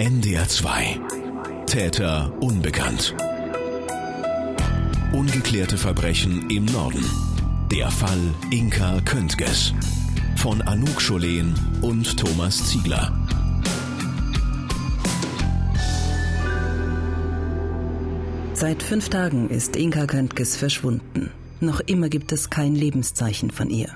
NDR 2. Täter unbekannt. Ungeklärte Verbrechen im Norden. Der Fall Inka Köntges. Von Anouk Scholen und Thomas Ziegler. Seit fünf Tagen ist Inka Köntges verschwunden. Noch immer gibt es kein Lebenszeichen von ihr.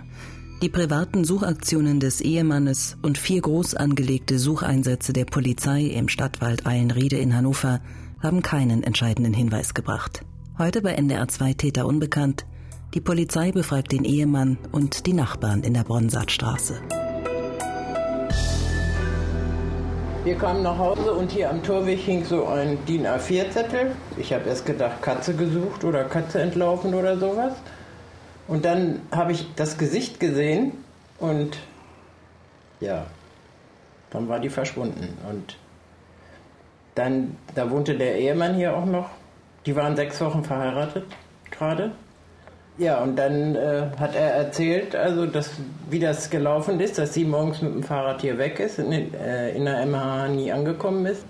Die privaten Suchaktionen des Ehemannes und vier groß angelegte Sucheinsätze der Polizei im Stadtwald Eilenriede in Hannover haben keinen entscheidenden Hinweis gebracht. Heute bei NDR 2 Täter unbekannt. Die Polizei befragt den Ehemann und die Nachbarn in der Bronsartstraße. Wir kamen nach Hause und hier am Torweg hing so ein DIN A4-Zettel. Ich habe erst gedacht, Katze gesucht oder Katze entlaufen oder sowas. Und dann habe ich das Gesicht gesehen und ja, dann war die verschwunden. Und dann, da wohnte der Ehemann hier auch noch. Die waren sechs Wochen verheiratet gerade. Ja, und dann äh, hat er erzählt, also dass, wie das gelaufen ist, dass sie morgens mit dem Fahrrad hier weg ist, in, äh, in der MH nie angekommen ist.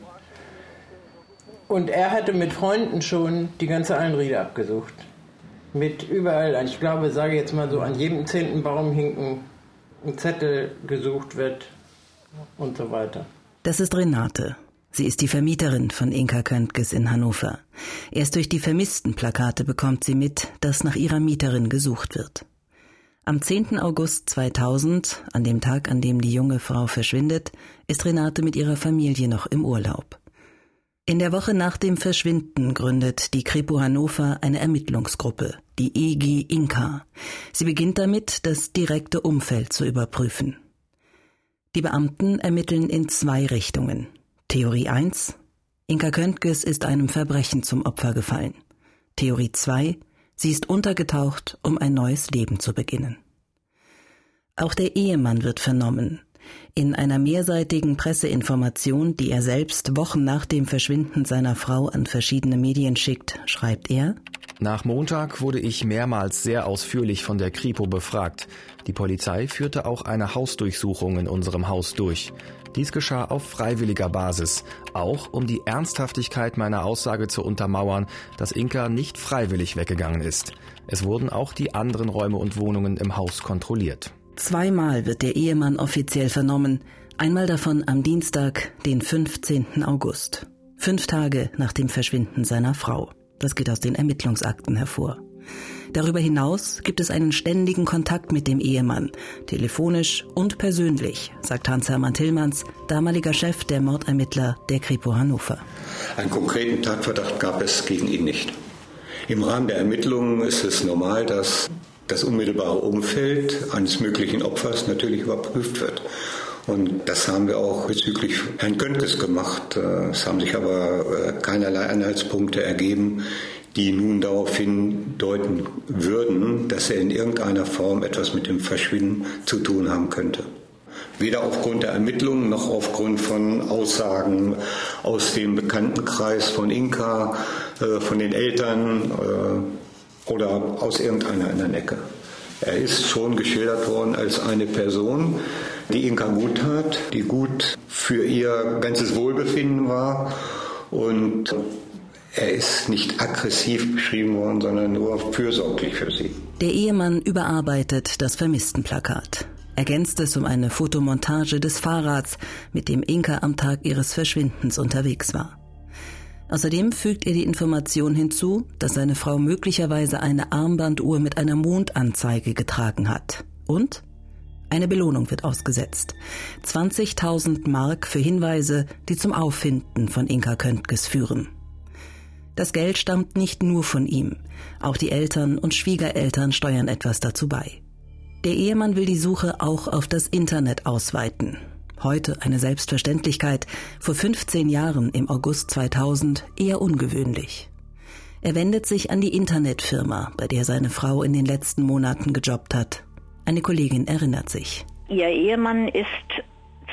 Und er hatte mit Freunden schon die ganze Einriede abgesucht mit überall, ich glaube, sage jetzt mal so, an jedem zehnten Baum hinken ein Zettel gesucht wird und so weiter. Das ist Renate. Sie ist die Vermieterin von Inka Köntges in Hannover. Erst durch die vermissten Plakate bekommt sie mit, dass nach ihrer Mieterin gesucht wird. Am 10. August 2000, an dem Tag, an dem die junge Frau verschwindet, ist Renate mit ihrer Familie noch im Urlaub. In der Woche nach dem Verschwinden gründet die Kripo Hannover eine Ermittlungsgruppe, die EG Inka. Sie beginnt damit, das direkte Umfeld zu überprüfen. Die Beamten ermitteln in zwei Richtungen. Theorie 1. Inka Köntges ist einem Verbrechen zum Opfer gefallen. Theorie 2. Sie ist untergetaucht, um ein neues Leben zu beginnen. Auch der Ehemann wird vernommen. In einer mehrseitigen Presseinformation, die er selbst Wochen nach dem Verschwinden seiner Frau an verschiedene Medien schickt, schreibt er Nach Montag wurde ich mehrmals sehr ausführlich von der Kripo befragt. Die Polizei führte auch eine Hausdurchsuchung in unserem Haus durch. Dies geschah auf freiwilliger Basis, auch um die Ernsthaftigkeit meiner Aussage zu untermauern, dass Inka nicht freiwillig weggegangen ist. Es wurden auch die anderen Räume und Wohnungen im Haus kontrolliert. Zweimal wird der Ehemann offiziell vernommen, einmal davon am Dienstag, den 15. August. Fünf Tage nach dem Verschwinden seiner Frau. Das geht aus den Ermittlungsakten hervor. Darüber hinaus gibt es einen ständigen Kontakt mit dem Ehemann, telefonisch und persönlich, sagt Hans-Hermann Tillmanns, damaliger Chef der Mordermittler der Kripo Hannover. Einen konkreten Tatverdacht gab es gegen ihn nicht. Im Rahmen der Ermittlungen ist es normal, dass das unmittelbare Umfeld eines möglichen Opfers natürlich überprüft wird. Und das haben wir auch bezüglich Herrn Köntges gemacht. Es haben sich aber äh, keinerlei Anhaltspunkte ergeben, die nun darauf hindeuten würden, dass er in irgendeiner Form etwas mit dem Verschwinden zu tun haben könnte. Weder aufgrund der Ermittlungen noch aufgrund von Aussagen aus dem Bekanntenkreis von Inka, äh, von den Eltern äh, oder aus irgendeiner anderen Ecke. Er ist schon geschildert worden als eine Person, die Inka gut tat, die gut für ihr ganzes Wohlbefinden war und er ist nicht aggressiv beschrieben worden, sondern nur fürsorglich für sie. Der Ehemann überarbeitet das Vermisstenplakat, ergänzt es um eine Fotomontage des Fahrrads, mit dem Inka am Tag ihres Verschwindens unterwegs war. Außerdem fügt er die Information hinzu, dass seine Frau möglicherweise eine Armbanduhr mit einer Mondanzeige getragen hat. Und eine Belohnung wird ausgesetzt. 20.000 Mark für Hinweise, die zum Auffinden von Inka Köntges führen. Das Geld stammt nicht nur von ihm, auch die Eltern und Schwiegereltern steuern etwas dazu bei. Der Ehemann will die Suche auch auf das Internet ausweiten. Heute eine Selbstverständlichkeit, vor 15 Jahren im August 2000 eher ungewöhnlich. Er wendet sich an die Internetfirma, bei der seine Frau in den letzten Monaten gejobbt hat. Eine Kollegin erinnert sich. Ihr Ehemann ist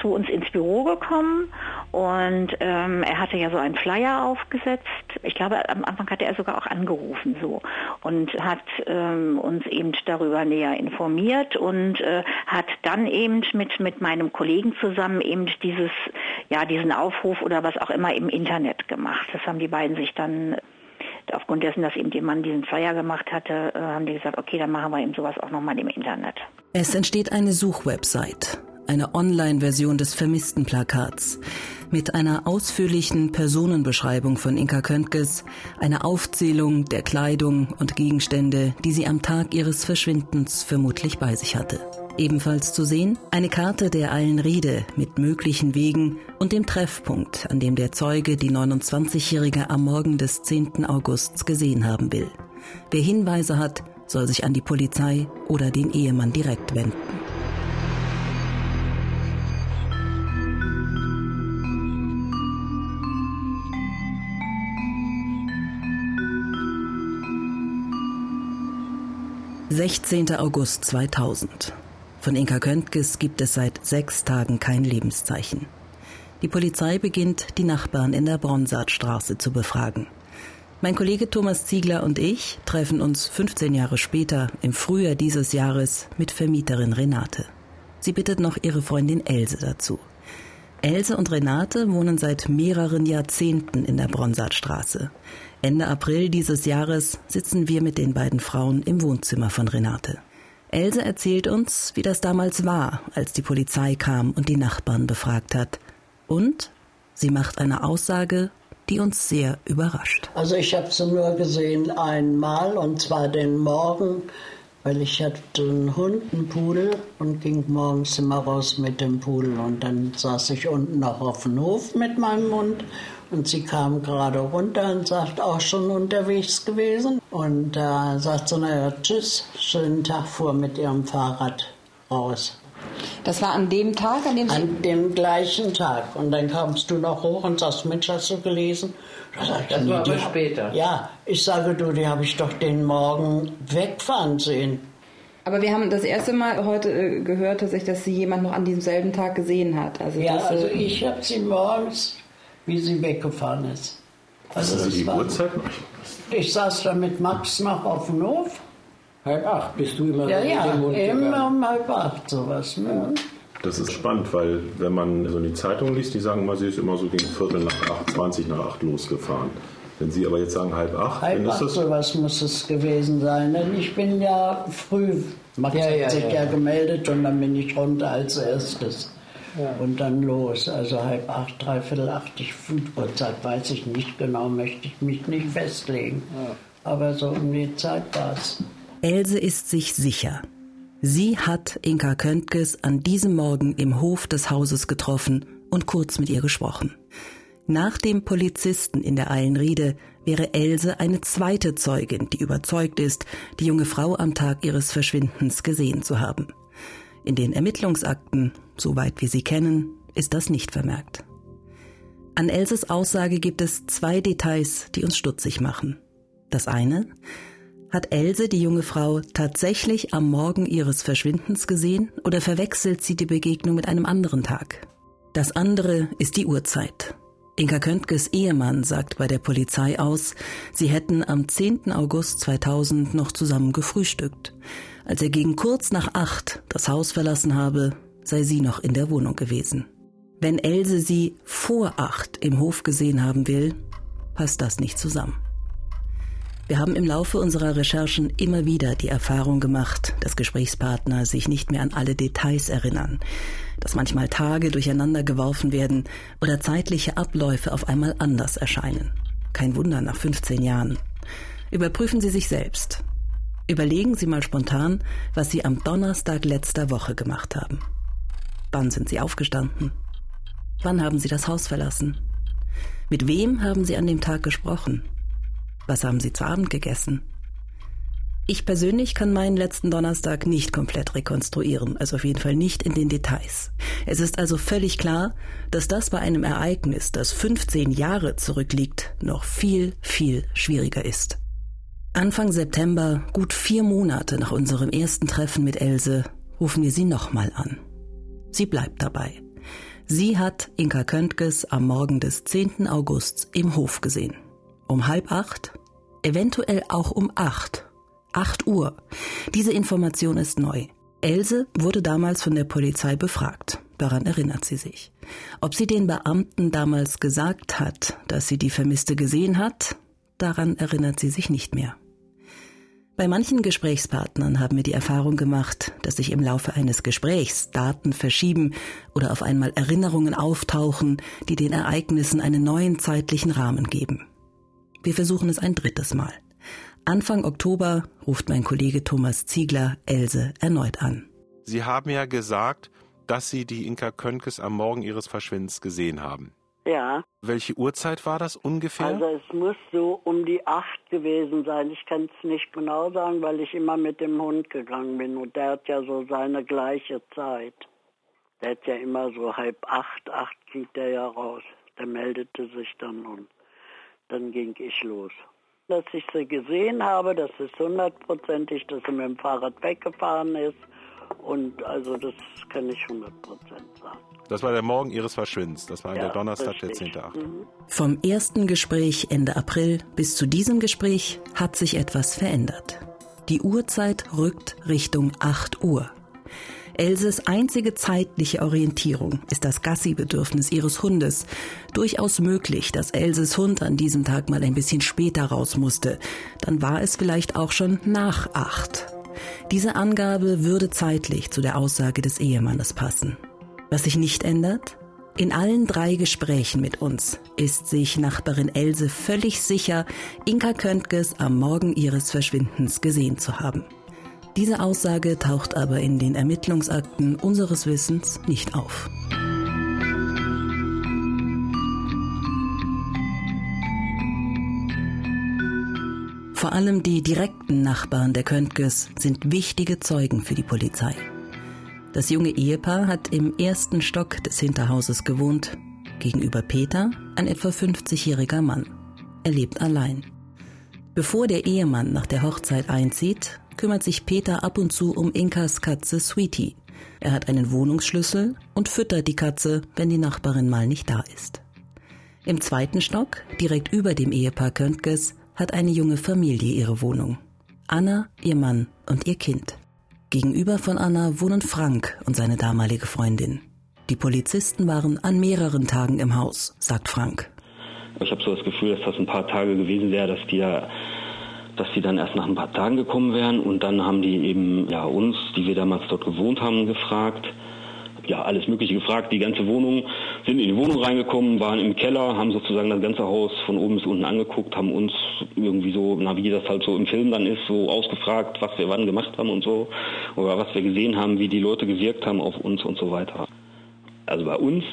zu uns ins Büro gekommen Und ähm, er hatte ja so einen Flyer aufgesetzt. Ich glaube, am Anfang hatte er sogar auch angerufen so und hat ähm, uns eben darüber näher informiert und äh, hat dann eben mit mit meinem Kollegen zusammen eben dieses ja diesen Aufruf oder was auch immer im Internet gemacht. Das haben die beiden sich dann aufgrund dessen, dass eben jemand diesen Flyer gemacht hatte, äh, haben die gesagt, okay, dann machen wir eben sowas auch nochmal im Internet. Es entsteht eine Suchwebsite, eine Online-Version des vermissten Plakats mit einer ausführlichen Personenbeschreibung von Inka Köntges, einer Aufzählung der Kleidung und Gegenstände, die sie am Tag ihres Verschwindens vermutlich bei sich hatte. Ebenfalls zu sehen eine Karte der Eilenriede mit möglichen Wegen und dem Treffpunkt, an dem der Zeuge die 29-Jährige am Morgen des 10. Augusts gesehen haben will. Wer Hinweise hat, soll sich an die Polizei oder den Ehemann direkt wenden. Sechzehnter August 2000. Von Inka Köntges gibt es seit sechs Tagen kein Lebenszeichen. Die Polizei beginnt, die Nachbarn in der Bronsartstraße zu befragen. Mein Kollege Thomas Ziegler und ich treffen uns 15 Jahre später, im Frühjahr dieses Jahres, mit Vermieterin Renate. Sie bittet noch ihre Freundin Else dazu. Else und Renate wohnen seit mehreren Jahrzehnten in der Bronsartstraße. Ende April dieses Jahres sitzen wir mit den beiden Frauen im Wohnzimmer von Renate. Else erzählt uns, wie das damals war, als die Polizei kam und die Nachbarn befragt hat. Und sie macht eine Aussage, die uns sehr überrascht. Also ich habe sie nur gesehen einmal und zwar den Morgen, weil ich hatte einen Hund, einen Pudel und ging morgens immer raus mit dem Pudel und dann saß ich unten noch auf dem Hof mit meinem Hund und sie kam gerade runter und sagt, auch schon unterwegs gewesen. Und da äh, sagt sie, naja, tschüss, schönen Tag, fuhr mit ihrem Fahrrad raus. Das war an dem Tag, an dem Sie... An dem gleichen Tag. Und dann kamst du noch hoch und sagst, Mensch, hast du gelesen? Da das ich, war aber später. Ja, ich sage, du, die habe ich doch den Morgen wegfahren sehen. Aber wir haben das erste Mal heute äh, gehört, dass, ich, dass sie jemand noch an diesem selben Tag gesehen hat. Also ja, das, also äh, ich habe sie morgens wie sie weggefahren ist. Also das die Uhrzeit? Ich saß da mit Max noch auf dem Hof. Halb acht bist du immer Ja, ja, immer um halb acht sowas. Ne? Das ist spannend, weil wenn man so die Zeitung liest, die sagen immer, sie ist immer so gegen Viertel nach acht, 20 nach acht losgefahren. Wenn Sie aber jetzt sagen halb acht, halb dann ist das... sowas muss es gewesen sein. Denn ich bin ja früh, Max ja, ja, hat sich ja, ja gemeldet und dann bin ich runter als erstes. Ja. Und dann los, also halb acht, dreiviertel acht, ich, Uhrzeit weiß ich nicht genau, möchte ich mich nicht festlegen. Ja. Aber so um die Zeit war es. Else ist sich sicher. Sie hat Inka Köntges an diesem Morgen im Hof des Hauses getroffen und kurz mit ihr gesprochen. Nach dem Polizisten in der Eilenriede wäre Else eine zweite Zeugin, die überzeugt ist, die junge Frau am Tag ihres Verschwindens gesehen zu haben. In den Ermittlungsakten, soweit wir sie kennen, ist das nicht vermerkt. An Elses Aussage gibt es zwei Details, die uns stutzig machen. Das eine, hat Else die junge Frau tatsächlich am Morgen ihres Verschwindens gesehen oder verwechselt sie die Begegnung mit einem anderen Tag? Das andere ist die Uhrzeit. Inka Köntges Ehemann sagt bei der Polizei aus, sie hätten am 10. August 2000 noch zusammen gefrühstückt. Als er gegen kurz nach acht das Haus verlassen habe, sei sie noch in der Wohnung gewesen. Wenn Else sie vor acht im Hof gesehen haben will, passt das nicht zusammen. Wir haben im Laufe unserer Recherchen immer wieder die Erfahrung gemacht, dass Gesprächspartner sich nicht mehr an alle Details erinnern, dass manchmal Tage durcheinander geworfen werden oder zeitliche Abläufe auf einmal anders erscheinen. Kein Wunder nach 15 Jahren. Überprüfen Sie sich selbst. Überlegen Sie mal spontan, was Sie am Donnerstag letzter Woche gemacht haben. Wann sind Sie aufgestanden? Wann haben Sie das Haus verlassen? Mit wem haben Sie an dem Tag gesprochen? Was haben Sie zu Abend gegessen? Ich persönlich kann meinen letzten Donnerstag nicht komplett rekonstruieren, also auf jeden Fall nicht in den Details. Es ist also völlig klar, dass das bei einem Ereignis, das 15 Jahre zurückliegt, noch viel, viel schwieriger ist. Anfang September, gut vier Monate nach unserem ersten Treffen mit Else, rufen wir sie nochmal an. Sie bleibt dabei. Sie hat Inka Köntges am Morgen des 10. August im Hof gesehen. Um halb acht, eventuell auch um acht. Acht Uhr. Diese Information ist neu. Else wurde damals von der Polizei befragt. Daran erinnert sie sich. Ob sie den Beamten damals gesagt hat, dass sie die Vermisste gesehen hat, daran erinnert sie sich nicht mehr. Bei manchen Gesprächspartnern haben wir die Erfahrung gemacht, dass sich im Laufe eines Gesprächs Daten verschieben oder auf einmal Erinnerungen auftauchen, die den Ereignissen einen neuen zeitlichen Rahmen geben. Wir versuchen es ein drittes Mal. Anfang Oktober ruft mein Kollege Thomas Ziegler Else erneut an. Sie haben ja gesagt, dass Sie die Inka Könkes am Morgen ihres Verschwindens gesehen haben. Ja. Welche Uhrzeit war das ungefähr? Also es muss so um die acht gewesen sein. Ich kann es nicht genau sagen, weil ich immer mit dem Hund gegangen bin und der hat ja so seine gleiche Zeit. Der hat ja immer so halb acht, acht ging der ja raus. Der meldete sich dann und dann ging ich los. Dass ich sie gesehen habe, das ist hundertprozentig, dass sie mit dem Fahrrad weggefahren ist und also das kann ich 100 sagen. Das war der Morgen Ihres Verschwindens. Das war ja, der Donnerstag, richtig. der 10.8. Mhm. Vom ersten Gespräch Ende April bis zu diesem Gespräch hat sich etwas verändert. Die Uhrzeit rückt Richtung 8 Uhr. Elses einzige zeitliche Orientierung ist das Gassi-Bedürfnis ihres Hundes. Durchaus möglich, dass Elses Hund an diesem Tag mal ein bisschen später raus musste. Dann war es vielleicht auch schon nach acht. Diese Angabe würde zeitlich zu der Aussage des Ehemannes passen. Was sich nicht ändert? In allen drei Gesprächen mit uns ist sich Nachbarin Else völlig sicher, Inka Köntges am Morgen ihres Verschwindens gesehen zu haben. Diese Aussage taucht aber in den Ermittlungsakten unseres Wissens nicht auf. Vor allem die direkten Nachbarn der Köntges sind wichtige Zeugen für die Polizei. Das junge Ehepaar hat im ersten Stock des Hinterhauses gewohnt. Gegenüber Peter ein etwa 50-jähriger Mann. Er lebt allein. Bevor der Ehemann nach der Hochzeit einzieht, kümmert sich Peter ab und zu um Inkas Katze Sweetie. Er hat einen Wohnungsschlüssel und füttert die Katze, wenn die Nachbarin mal nicht da ist. Im zweiten Stock, direkt über dem Ehepaar Köntges, hat eine junge Familie ihre Wohnung. Anna, ihr Mann und ihr Kind. Gegenüber von Anna wohnen Frank und seine damalige Freundin. Die Polizisten waren an mehreren Tagen im Haus, sagt Frank. Ich habe so das Gefühl, dass das ein paar Tage gewesen wäre, dass die ja dass die dann erst nach ein paar Tagen gekommen wären und dann haben die eben ja uns, die wir damals dort gewohnt haben, gefragt, ja, alles Mögliche gefragt. Die ganze Wohnung, sind in die Wohnung reingekommen, waren im Keller, haben sozusagen das ganze Haus von oben bis unten angeguckt, haben uns irgendwie so, na, wie das halt so im Film dann ist, so ausgefragt, was wir wann gemacht haben und so. Oder was wir gesehen haben, wie die Leute gewirkt haben auf uns und so weiter. Also bei uns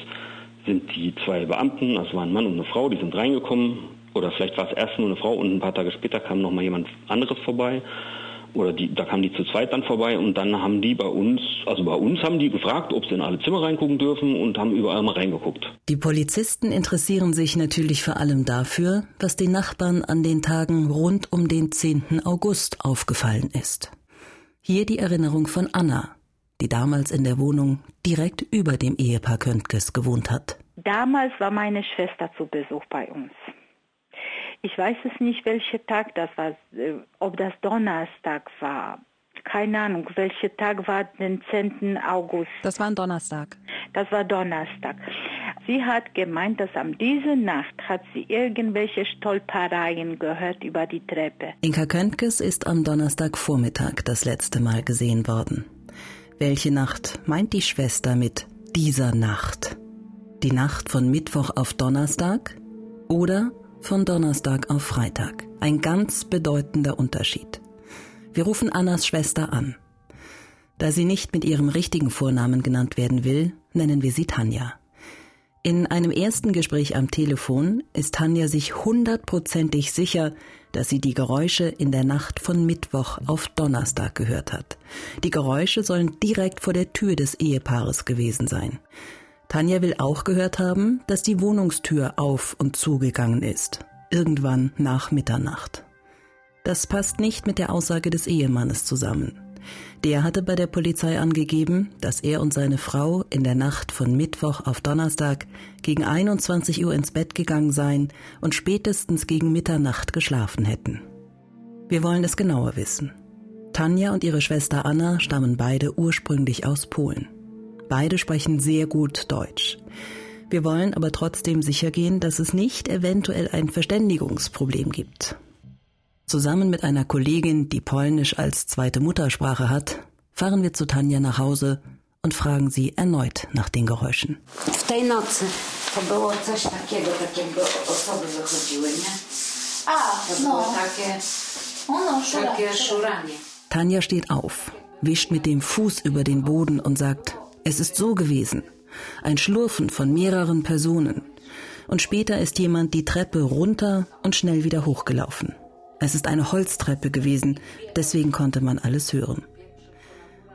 sind die zwei Beamten, das war ein Mann und eine Frau, die sind reingekommen. Oder vielleicht war es erst nur eine Frau und ein paar Tage später kam noch mal jemand anderes vorbei oder die, da kamen die zu zweit dann vorbei und dann haben die bei uns, also bei uns haben die gefragt, ob sie in alle Zimmer reingucken dürfen und haben überall mal reingeguckt. Die Polizisten interessieren sich natürlich vor allem dafür, was den Nachbarn an den Tagen rund um den 10. August aufgefallen ist. Hier die Erinnerung von Anna, die damals in der Wohnung direkt über dem Ehepaar Köntges gewohnt hat. Damals war meine Schwester zu Besuch bei uns. Ich weiß es nicht, welcher Tag das war, äh, ob das Donnerstag war. Keine Ahnung, welcher Tag war den 10. August. Das war ein Donnerstag. Das war Donnerstag. Sie hat gemeint, dass am diese Nacht hat sie irgendwelche Stolpereien gehört über die Treppe. Inka Köntges ist am Donnerstagvormittag das letzte Mal gesehen worden. Welche Nacht meint die Schwester mit dieser Nacht? Die Nacht von Mittwoch auf Donnerstag oder von Donnerstag auf Freitag. Ein ganz bedeutender Unterschied. Wir rufen Annas Schwester an. Da sie nicht mit ihrem richtigen Vornamen genannt werden will, nennen wir sie Tanja. In einem ersten Gespräch am Telefon ist Tanja sich hundertprozentig sicher, dass sie die Geräusche in der Nacht von Mittwoch auf Donnerstag gehört hat. Die Geräusche sollen direkt vor der Tür des Ehepaares gewesen sein. Tanja will auch gehört haben, dass die Wohnungstür auf und zugegangen ist. Irgendwann nach Mitternacht. Das passt nicht mit der Aussage des Ehemannes zusammen. Der hatte bei der Polizei angegeben, dass er und seine Frau in der Nacht von Mittwoch auf Donnerstag gegen 21 Uhr ins Bett gegangen seien und spätestens gegen Mitternacht geschlafen hätten. Wir wollen es genauer wissen. Tanja und ihre Schwester Anna stammen beide ursprünglich aus Polen. Beide sprechen sehr gut Deutsch. Wir wollen aber trotzdem sichergehen, dass es nicht eventuell ein Verständigungsproblem gibt. Zusammen mit einer Kollegin, die Polnisch als zweite Muttersprache hat, fahren wir zu Tanja nach Hause und fragen sie erneut nach den Geräuschen. W tej nocy to było coś takiego, takie osoby wychodziły, nie? A, To no. było takie, Ono, szura, takie szura. szuranie. Tanja steht auf, wischt mit dem Fuß über den Boden und sagt, es ist so gewesen. Ein Schlurfen von mehreren Personen. Und später ist jemand die Treppe runter und schnell wieder hochgelaufen. Es ist eine Holztreppe gewesen, deswegen konnte man alles hören.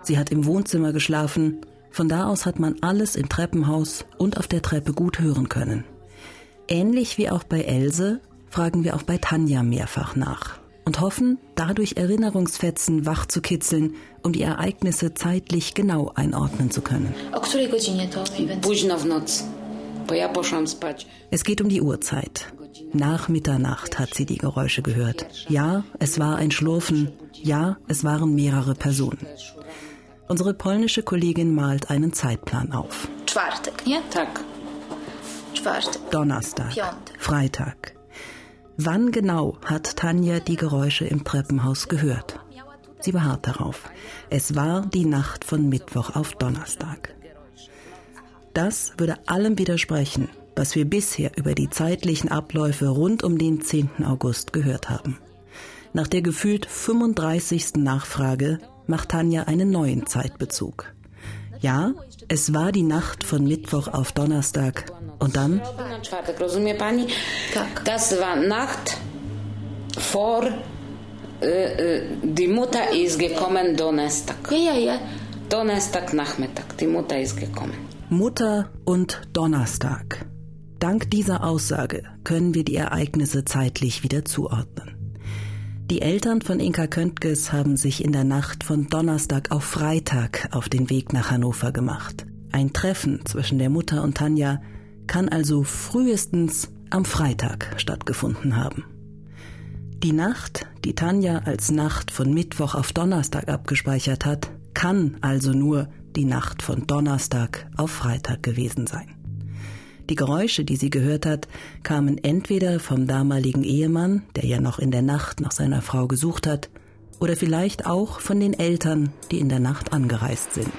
Sie hat im Wohnzimmer geschlafen, von da aus hat man alles im Treppenhaus und auf der Treppe gut hören können. Ähnlich wie auch bei Else fragen wir auch bei Tanja mehrfach nach und hoffen, dadurch Erinnerungsfetzen wach zu kitzeln, um die Ereignisse zeitlich genau einordnen zu können. Es geht um die Uhrzeit. Nach Mitternacht hat sie die Geräusche gehört. Ja, es war ein Schlurfen. Ja, es waren mehrere Personen. Unsere polnische Kollegin malt einen Zeitplan auf. Donnerstag. Freitag. Wann genau hat Tanja die Geräusche im Treppenhaus gehört? Sie beharrt darauf. Es war die Nacht von Mittwoch auf Donnerstag. Das würde allem widersprechen, was wir bisher über die zeitlichen Abläufe rund um den 10. August gehört haben. Nach der gefühlt 35. Nachfrage macht Tanja einen neuen Zeitbezug. Ja, es war die Nacht von Mittwoch auf Donnerstag und dann? Tak. Das war Nacht vor y, y, die Mutter ist gekommen Donnerstag. Ja, ja, ja. Donnerstag Nachmittag, die Mutter ist gekommen. Mutter und Donnerstag. Dank dieser Aussage können wir die Ereignisse zeitlich wieder zuordnen. Die Eltern von Inka Köntges haben sich in der Nacht von Donnerstag auf Freitag auf den Weg nach Hannover gemacht. Ein Treffen zwischen der Mutter und Tanja kann also frühestens am Freitag stattgefunden haben. Die Nacht, die Tanja als Nacht von Mittwoch auf Donnerstag abgespeichert hat, kann also nur die Nacht von Donnerstag auf Freitag gewesen sein. Die Geräusche, die sie gehört hat, kamen entweder vom damaligen Ehemann, der ja noch in der Nacht nach seiner Frau gesucht hat, oder vielleicht auch von den Eltern, die in der Nacht angereist sind.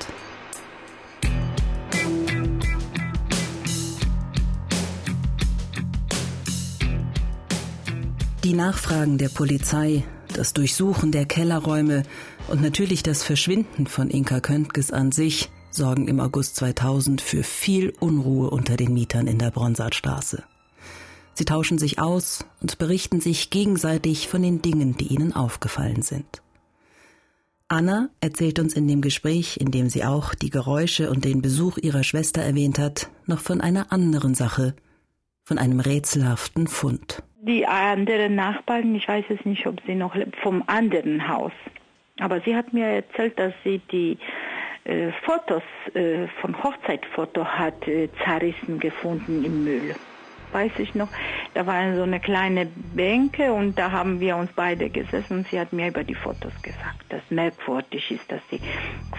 Die Nachfragen der Polizei, das Durchsuchen der Kellerräume und natürlich das Verschwinden von Inka Köntges an sich sorgen im August 2000 für viel Unruhe unter den Mietern in der Bronsartstraße. Sie tauschen sich aus und berichten sich gegenseitig von den Dingen, die ihnen aufgefallen sind. Anna erzählt uns in dem Gespräch, in dem sie auch die Geräusche und den Besuch ihrer Schwester erwähnt hat, noch von einer anderen Sache, von einem rätselhaften Fund. Die anderen Nachbarn, ich weiß es nicht, ob sie noch vom anderen Haus. Aber sie hat mir erzählt, dass sie die äh, Fotos äh, von Hochzeitfoto hat äh, zerrissen gefunden im Müll. Weiß ich noch, da waren so eine kleine Bänke und da haben wir uns beide gesessen und sie hat mir über die Fotos gesagt, dass merkwürdig ist, dass die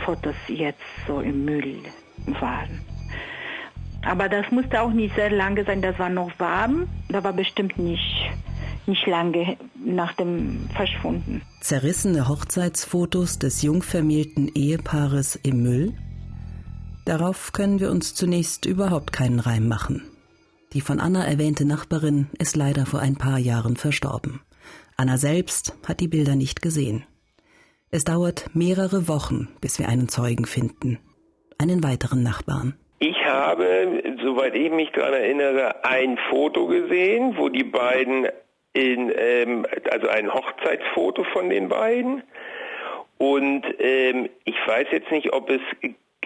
Fotos jetzt so im Müll waren. Aber das musste auch nicht sehr lange sein, das war noch warm, da war bestimmt nicht, nicht lange nach dem Verschwunden. Zerrissene Hochzeitsfotos des jungvermählten Ehepaares im Müll? Darauf können wir uns zunächst überhaupt keinen Reim machen. Die von Anna erwähnte Nachbarin ist leider vor ein paar Jahren verstorben. Anna selbst hat die Bilder nicht gesehen. Es dauert mehrere Wochen, bis wir einen Zeugen finden. Einen weiteren Nachbarn. Ich habe, soweit ich mich daran erinnere, ein Foto gesehen, wo die beiden in, ähm, also ein Hochzeitsfoto von den beiden. Und ähm, ich weiß jetzt nicht, ob es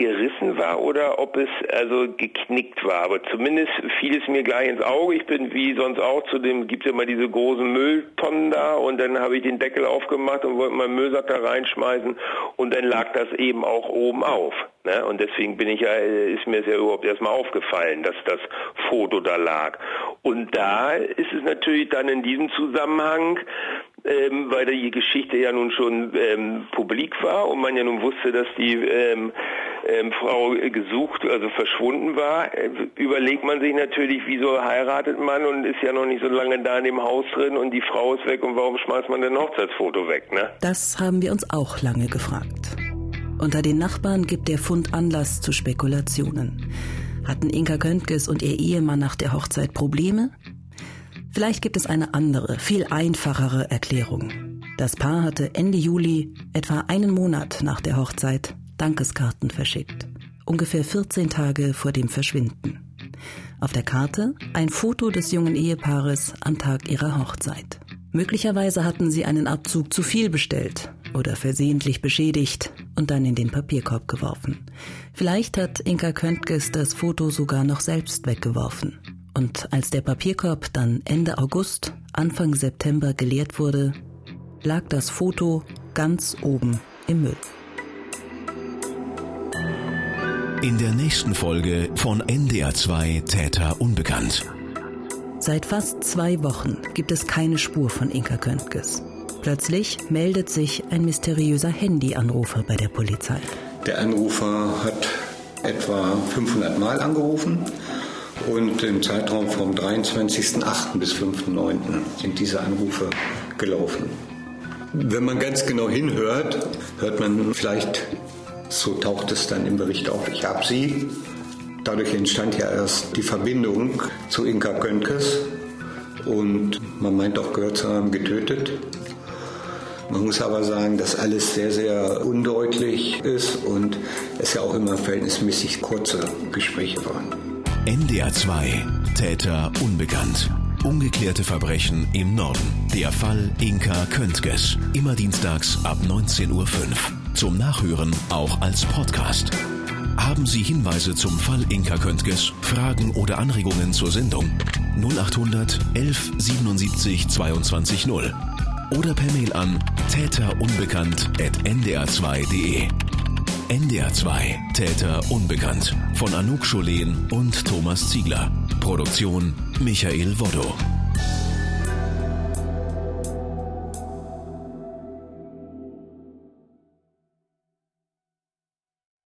gerissen war oder ob es also geknickt war. Aber zumindest fiel es mir gleich ins Auge. Ich bin wie sonst auch zu dem, gibt ja immer diese großen Mülltonnen da und dann habe ich den Deckel aufgemacht und wollte meinen Müllsack da reinschmeißen und dann lag das eben auch oben auf. Ne? Und deswegen bin ich ja, ist mir es ja überhaupt erstmal aufgefallen, dass das Foto da lag. Und da ist es natürlich dann in diesem Zusammenhang ähm, weil die Geschichte ja nun schon ähm, publik war und man ja nun wusste, dass die ähm, ähm, Frau gesucht, also verschwunden war, äh, überlegt man sich natürlich, wieso heiratet man und ist ja noch nicht so lange da in dem Haus drin und die Frau ist weg und warum schmeißt man denn Hochzeitsfoto weg, ne? Das haben wir uns auch lange gefragt. Unter den Nachbarn gibt der Fund Anlass zu Spekulationen. Hatten Inka Köntges und ihr Ehemann nach der Hochzeit Probleme? Vielleicht gibt es eine andere, viel einfachere Erklärung. Das Paar hatte Ende Juli, etwa einen Monat nach der Hochzeit, Dankeskarten verschickt. Ungefähr 14 Tage vor dem Verschwinden. Auf der Karte ein Foto des jungen Ehepaares am Tag ihrer Hochzeit. Möglicherweise hatten sie einen Abzug zu viel bestellt oder versehentlich beschädigt und dann in den Papierkorb geworfen. Vielleicht hat Inka Köntges das Foto sogar noch selbst weggeworfen. Und als der Papierkorb dann Ende August, Anfang September geleert wurde, lag das Foto ganz oben im Müll. In der nächsten Folge von NDR2 Täter Unbekannt. Seit fast zwei Wochen gibt es keine Spur von Inka Köntges. Plötzlich meldet sich ein mysteriöser Handyanrufer bei der Polizei. Der Anrufer hat etwa 500 Mal angerufen und im Zeitraum vom 23.08. bis 5.09. sind diese Anrufe gelaufen. Wenn man ganz genau hinhört, hört man vielleicht, so taucht es dann im Bericht auf, ich habe sie. Dadurch entstand ja erst die Verbindung zu Inka Könkes und man meint auch gehört zu haben, getötet. Man muss aber sagen, dass alles sehr, sehr undeutlich ist und es ja auch immer verhältnismäßig kurze Gespräche waren. NDR 2 Täter unbekannt. Ungeklärte Verbrechen im Norden. Der Fall Inka Köntges. Immer dienstags ab 19.05 Uhr. Zum Nachhören auch als Podcast. Haben Sie Hinweise zum Fall Inka Köntges, Fragen oder Anregungen zur Sendung? 0800 11 77 22 0 oder per Mail an täterunbekannt.ndr2.de. NDR 2 Täter unbekannt von Anouk Scholen und Thomas Ziegler. Produktion Michael Woddo.